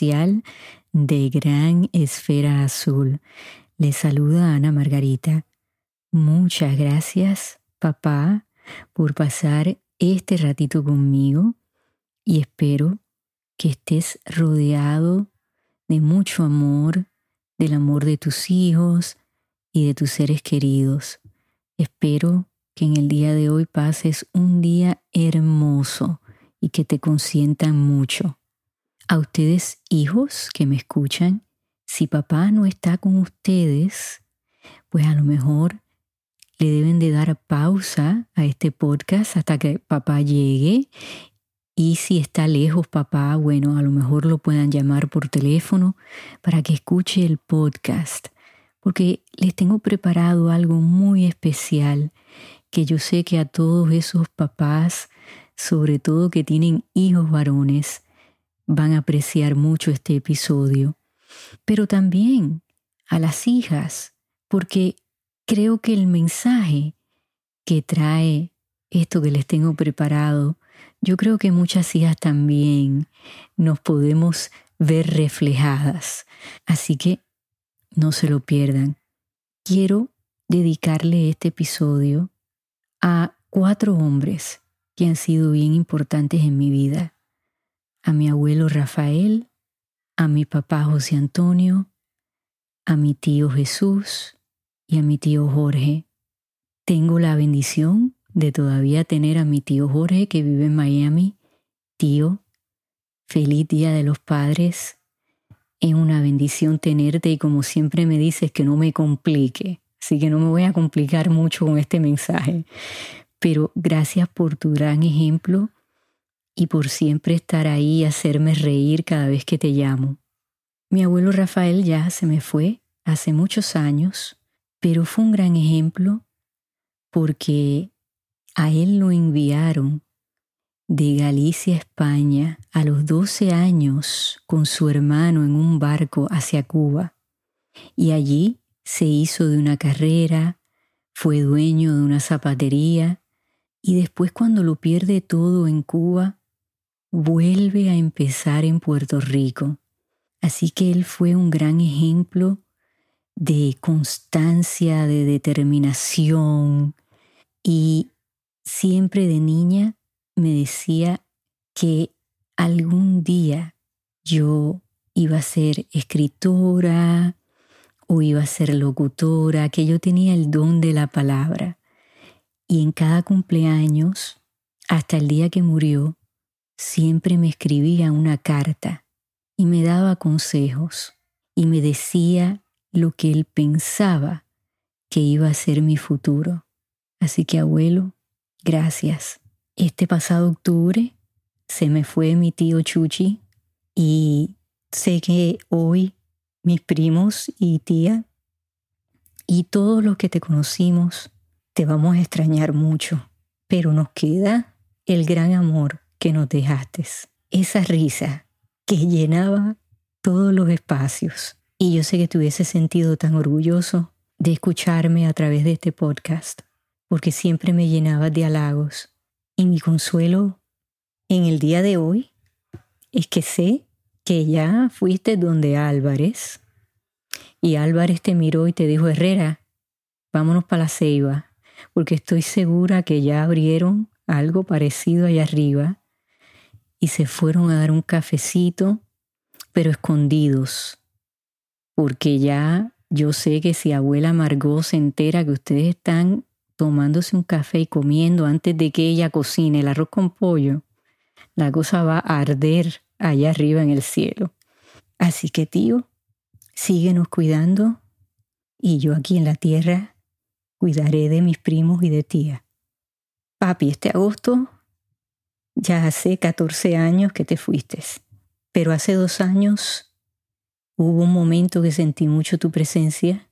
de Gran Esfera Azul. Les saluda Ana Margarita. Muchas gracias, papá, por pasar este ratito conmigo y espero que estés rodeado de mucho amor, del amor de tus hijos y de tus seres queridos. Espero que en el día de hoy pases un día hermoso y que te consientan mucho. A ustedes hijos que me escuchan, si papá no está con ustedes, pues a lo mejor le deben de dar pausa a este podcast hasta que papá llegue. Y si está lejos papá, bueno, a lo mejor lo puedan llamar por teléfono para que escuche el podcast, porque les tengo preparado algo muy especial que yo sé que a todos esos papás sobre todo que tienen hijos varones, van a apreciar mucho este episodio, pero también a las hijas, porque creo que el mensaje que trae esto que les tengo preparado, yo creo que muchas hijas también nos podemos ver reflejadas. Así que no se lo pierdan. Quiero dedicarle este episodio a cuatro hombres que han sido bien importantes en mi vida. A mi abuelo Rafael, a mi papá José Antonio, a mi tío Jesús y a mi tío Jorge. Tengo la bendición de todavía tener a mi tío Jorge que vive en Miami. Tío, feliz Día de los Padres. Es una bendición tenerte y como siempre me dices que no me complique. Así que no me voy a complicar mucho con este mensaje pero gracias por tu gran ejemplo y por siempre estar ahí y hacerme reír cada vez que te llamo. Mi abuelo Rafael ya se me fue hace muchos años, pero fue un gran ejemplo porque a él lo enviaron de Galicia, España, a los 12 años con su hermano en un barco hacia Cuba. Y allí se hizo de una carrera, fue dueño de una zapatería y después cuando lo pierde todo en Cuba, vuelve a empezar en Puerto Rico. Así que él fue un gran ejemplo de constancia, de determinación y siempre de niña me decía que algún día yo iba a ser escritora o iba a ser locutora, que yo tenía el don de la palabra. Y en cada cumpleaños, hasta el día que murió, siempre me escribía una carta y me daba consejos y me decía lo que él pensaba que iba a ser mi futuro. Así que abuelo, gracias. Este pasado octubre se me fue mi tío Chuchi y sé que hoy mis primos y tía y todos los que te conocimos te vamos a extrañar mucho, pero nos queda el gran amor que nos dejaste, esa risa que llenaba todos los espacios. Y yo sé que te hubiese sentido tan orgulloso de escucharme a través de este podcast, porque siempre me llenabas de halagos. Y mi consuelo en el día de hoy es que sé que ya fuiste donde Álvarez y Álvarez te miró y te dijo, Herrera, vámonos para la ceiba porque estoy segura que ya abrieron algo parecido allá arriba y se fueron a dar un cafecito, pero escondidos, porque ya yo sé que si abuela Margot se entera que ustedes están tomándose un café y comiendo antes de que ella cocine el arroz con pollo, la cosa va a arder allá arriba en el cielo. Así que tío, síguenos cuidando y yo aquí en la tierra cuidaré de mis primos y de tía. Papi, este agosto ya hace 14 años que te fuiste, pero hace dos años hubo un momento que sentí mucho tu presencia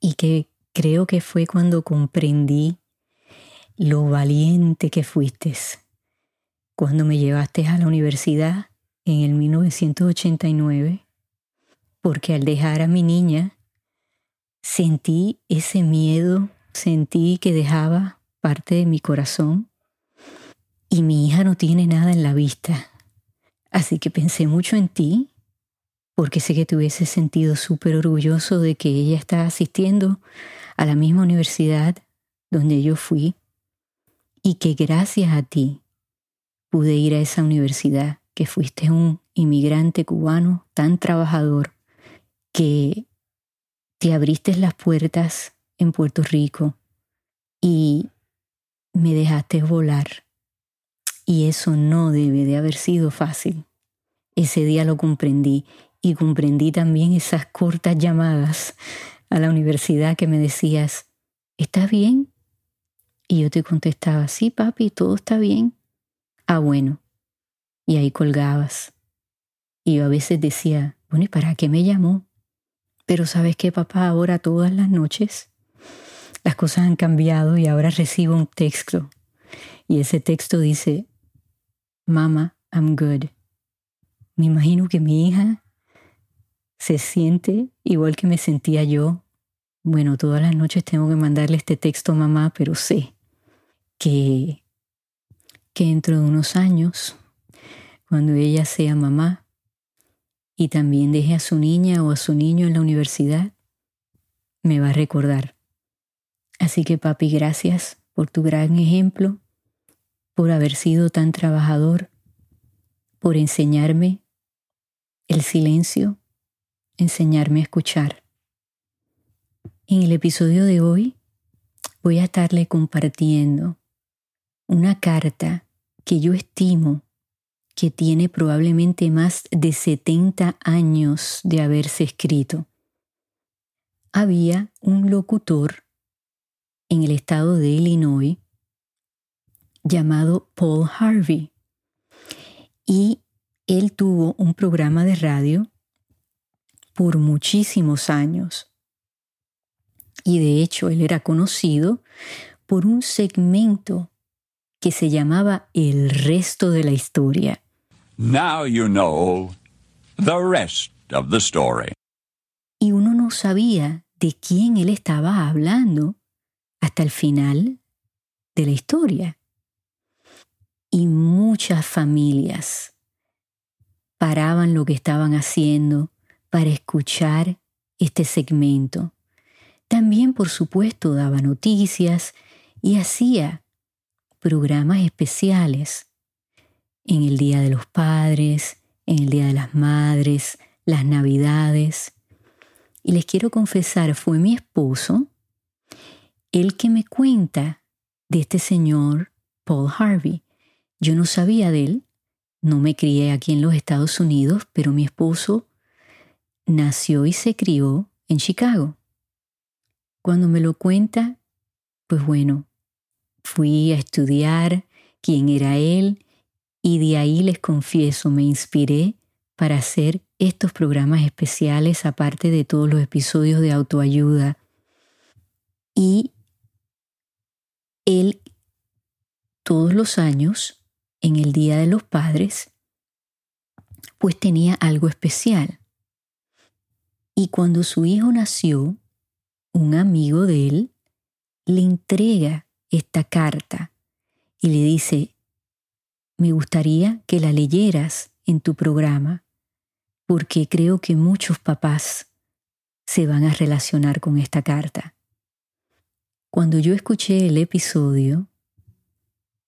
y que creo que fue cuando comprendí lo valiente que fuiste. Cuando me llevaste a la universidad en el 1989, porque al dejar a mi niña sentí ese miedo, sentí que dejaba parte de mi corazón y mi hija no tiene nada en la vista. Así que pensé mucho en ti, porque sé que te hubiese sentido súper orgulloso de que ella está asistiendo a la misma universidad donde yo fui y que gracias a ti pude ir a esa universidad, que fuiste un inmigrante cubano tan trabajador que te abriste las puertas en Puerto Rico y me dejaste volar. Y eso no debe de haber sido fácil. Ese día lo comprendí y comprendí también esas cortas llamadas a la universidad que me decías, ¿estás bien? Y yo te contestaba, sí, papi, todo está bien. Ah, bueno. Y ahí colgabas. Y yo a veces decía, bueno, ¿y para qué me llamó? Pero sabes qué, papá, ahora todas las noches las cosas han cambiado y ahora recibo un texto. Y ese texto dice, Mama, I'm good. Me imagino que mi hija se siente igual que me sentía yo. Bueno, todas las noches tengo que mandarle este texto a mamá, pero sé que, que dentro de unos años, cuando ella sea mamá, y también deje a su niña o a su niño en la universidad, me va a recordar. Así que papi, gracias por tu gran ejemplo, por haber sido tan trabajador, por enseñarme el silencio, enseñarme a escuchar. En el episodio de hoy voy a estarle compartiendo una carta que yo estimo que tiene probablemente más de 70 años de haberse escrito. Había un locutor en el estado de Illinois llamado Paul Harvey y él tuvo un programa de radio por muchísimos años. Y de hecho él era conocido por un segmento que se llamaba El resto de la historia. Now you know the rest of the story. Y uno no sabía de quién él estaba hablando hasta el final de la historia. Y muchas familias paraban lo que estaban haciendo para escuchar este segmento. También, por supuesto, daba noticias y hacía programas especiales en el Día de los Padres, en el Día de las Madres, las Navidades. Y les quiero confesar, fue mi esposo el que me cuenta de este señor Paul Harvey. Yo no sabía de él, no me crié aquí en los Estados Unidos, pero mi esposo nació y se crió en Chicago. Cuando me lo cuenta, pues bueno, fui a estudiar quién era él y de ahí les confieso, me inspiré para hacer estos programas especiales, aparte de todos los episodios de autoayuda. Y él, todos los años, en el Día de los Padres, pues tenía algo especial. Y cuando su hijo nació, un amigo de él le entrega esta carta y le dice, me gustaría que la leyeras en tu programa, porque creo que muchos papás se van a relacionar con esta carta. Cuando yo escuché el episodio,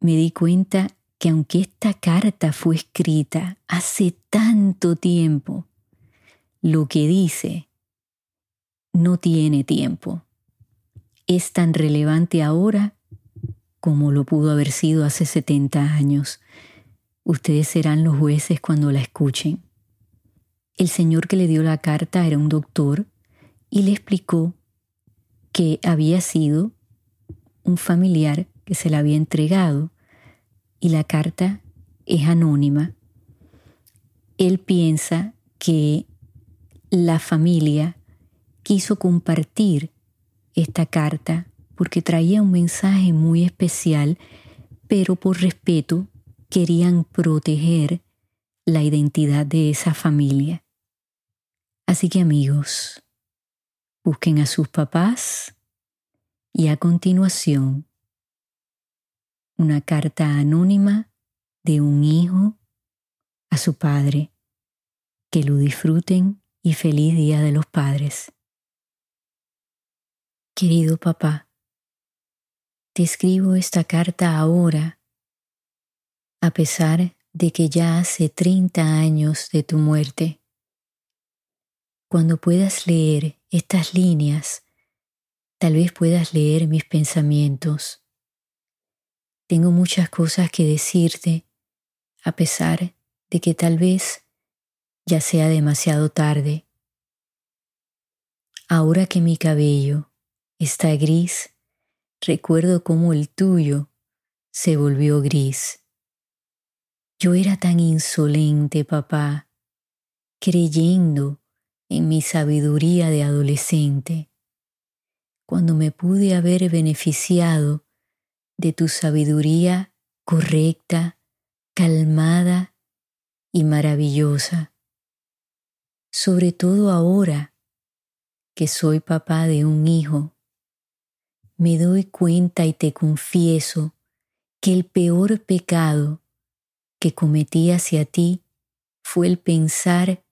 me di cuenta que aunque esta carta fue escrita hace tanto tiempo, lo que dice no tiene tiempo. Es tan relevante ahora como lo pudo haber sido hace 70 años. Ustedes serán los jueces cuando la escuchen. El señor que le dio la carta era un doctor y le explicó que había sido un familiar que se la había entregado y la carta es anónima. Él piensa que la familia quiso compartir esta carta porque traía un mensaje muy especial, pero por respeto querían proteger la identidad de esa familia. Así que amigos, busquen a sus papás y a continuación una carta anónima de un hijo a su padre. Que lo disfruten y feliz Día de los Padres. Querido papá, te escribo esta carta ahora, a pesar de que ya hace 30 años de tu muerte. Cuando puedas leer estas líneas, tal vez puedas leer mis pensamientos. Tengo muchas cosas que decirte, a pesar de que tal vez ya sea demasiado tarde. Ahora que mi cabello está gris, recuerdo cómo el tuyo se volvió gris. Yo era tan insolente, papá, creyendo en mi sabiduría de adolescente, cuando me pude haber beneficiado de tu sabiduría correcta, calmada y maravillosa. Sobre todo ahora que soy papá de un hijo, me doy cuenta y te confieso que el peor pecado que cometí hacia ti fue el pensar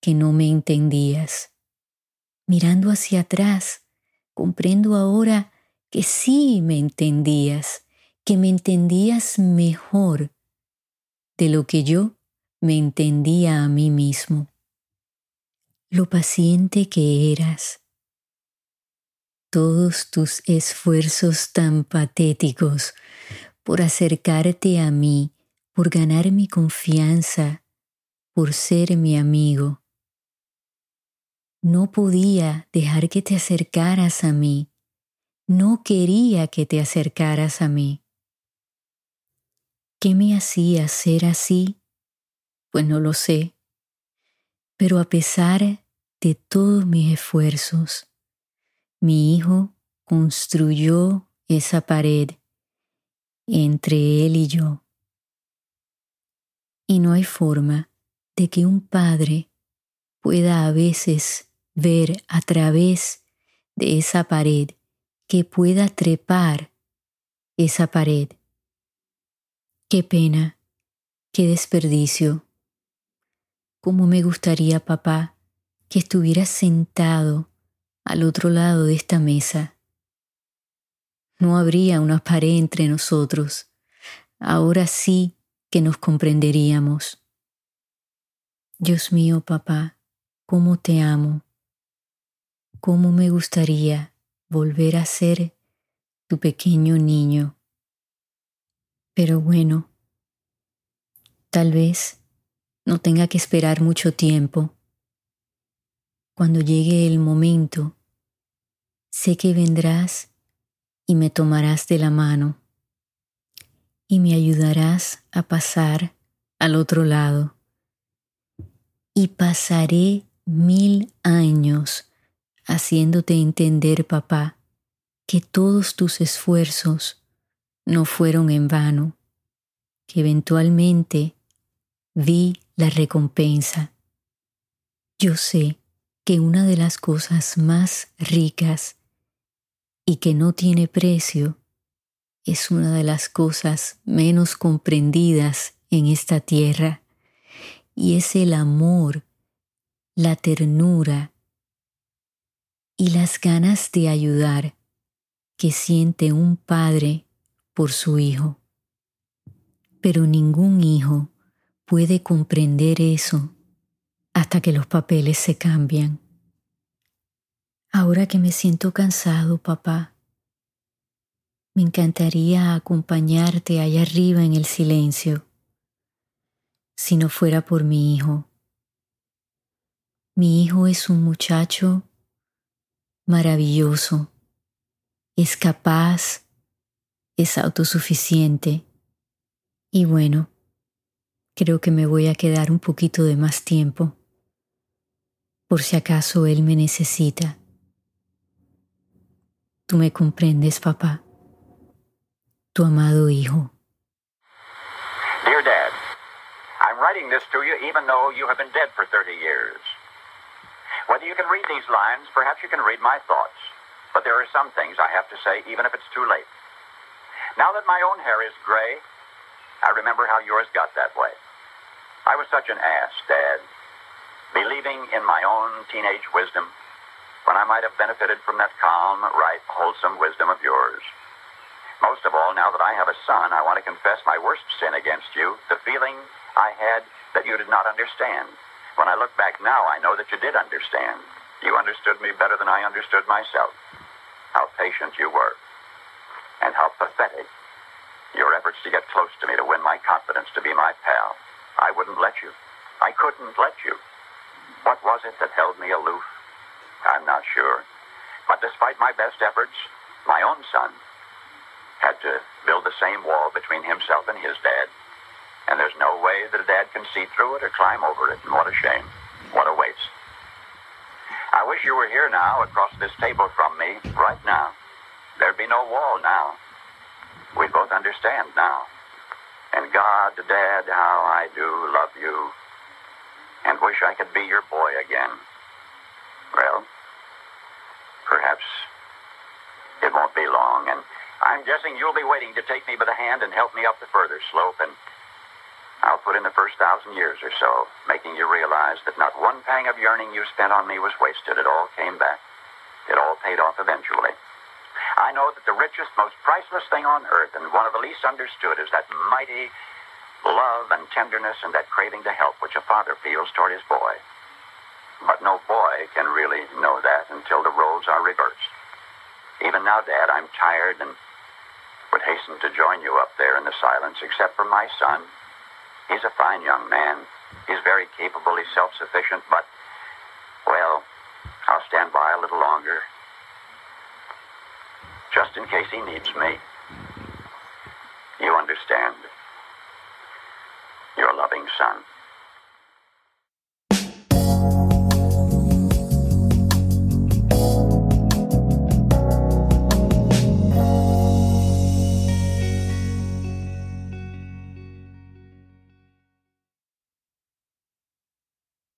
que no me entendías. Mirando hacia atrás, comprendo ahora que sí me entendías, que me entendías mejor de lo que yo me entendía a mí mismo. Lo paciente que eras, todos tus esfuerzos tan patéticos por acercarte a mí, por ganar mi confianza, por ser mi amigo, no podía dejar que te acercaras a mí. No quería que te acercaras a mí. ¿Qué me hacía ser así? Pues no lo sé. Pero a pesar de todos mis esfuerzos, mi hijo construyó esa pared entre él y yo. Y no hay forma de que un padre pueda a veces ver a través de esa pared, que pueda trepar esa pared. Qué pena, qué desperdicio. Cómo me gustaría, papá, que estuvieras sentado al otro lado de esta mesa. No habría una pared entre nosotros. Ahora sí que nos comprenderíamos. Dios mío, papá, cómo te amo cómo me gustaría volver a ser tu pequeño niño. Pero bueno, tal vez no tenga que esperar mucho tiempo. Cuando llegue el momento, sé que vendrás y me tomarás de la mano y me ayudarás a pasar al otro lado. Y pasaré mil años haciéndote entender, papá, que todos tus esfuerzos no fueron en vano, que eventualmente vi la recompensa. Yo sé que una de las cosas más ricas y que no tiene precio es una de las cosas menos comprendidas en esta tierra y es el amor, la ternura y las ganas de ayudar que siente un padre por su hijo. Pero ningún hijo puede comprender eso hasta que los papeles se cambian. Ahora que me siento cansado, papá, me encantaría acompañarte allá arriba en el silencio, si no fuera por mi hijo. Mi hijo es un muchacho maravilloso, es capaz, es autosuficiente. Y bueno, creo que me voy a quedar un poquito de más tiempo, por si acaso Él me necesita. Tú me comprendes, papá, tu amado hijo. Dear Dad, I'm writing this to you even though you have been dead for 30 years. Whether you can read these lines, perhaps you can read my thoughts. But there are some things I have to say, even if it's too late. Now that my own hair is gray, I remember how yours got that way. I was such an ass, Dad, believing in my own teenage wisdom when I might have benefited from that calm, right, wholesome wisdom of yours. Most of all, now that I have a son, I want to confess my worst sin against you, the feeling I had that you did not understand. When I look back now, I know that you did understand. You understood me better than I understood myself. How patient you were. And how pathetic your efforts to get close to me to win my confidence to be my pal. I wouldn't let you. I couldn't let you. What was it that held me aloof? I'm not sure. But despite my best efforts, my own son had to build the same wall between himself and his dad. And there's no way that a dad can see through it or climb over it. And what a shame. What a waste. I wish you were here now, across this table from me, right now. There'd be no wall now. We'd both understand now. And God, Dad, how I do love you. And wish I could be your boy again. Well, perhaps it won't be long, and I'm guessing you'll be waiting to take me by the hand and help me up the further slope, and I'll put in the first thousand years or so, making you realize that not one pang of yearning you spent on me was wasted. It all came back. It all paid off eventually. I know that the richest, most priceless thing on earth, and one of the least understood, is that mighty love and tenderness and that craving to help which a father feels toward his boy. But no boy can really know that until the roles are reversed. Even now, Dad, I'm tired and would hasten to join you up there in the silence, except for my son. He's a fine young man. He's very capable. He's self-sufficient, but, well, I'll stand by a little longer just in case he needs me. You understand. Your loving son.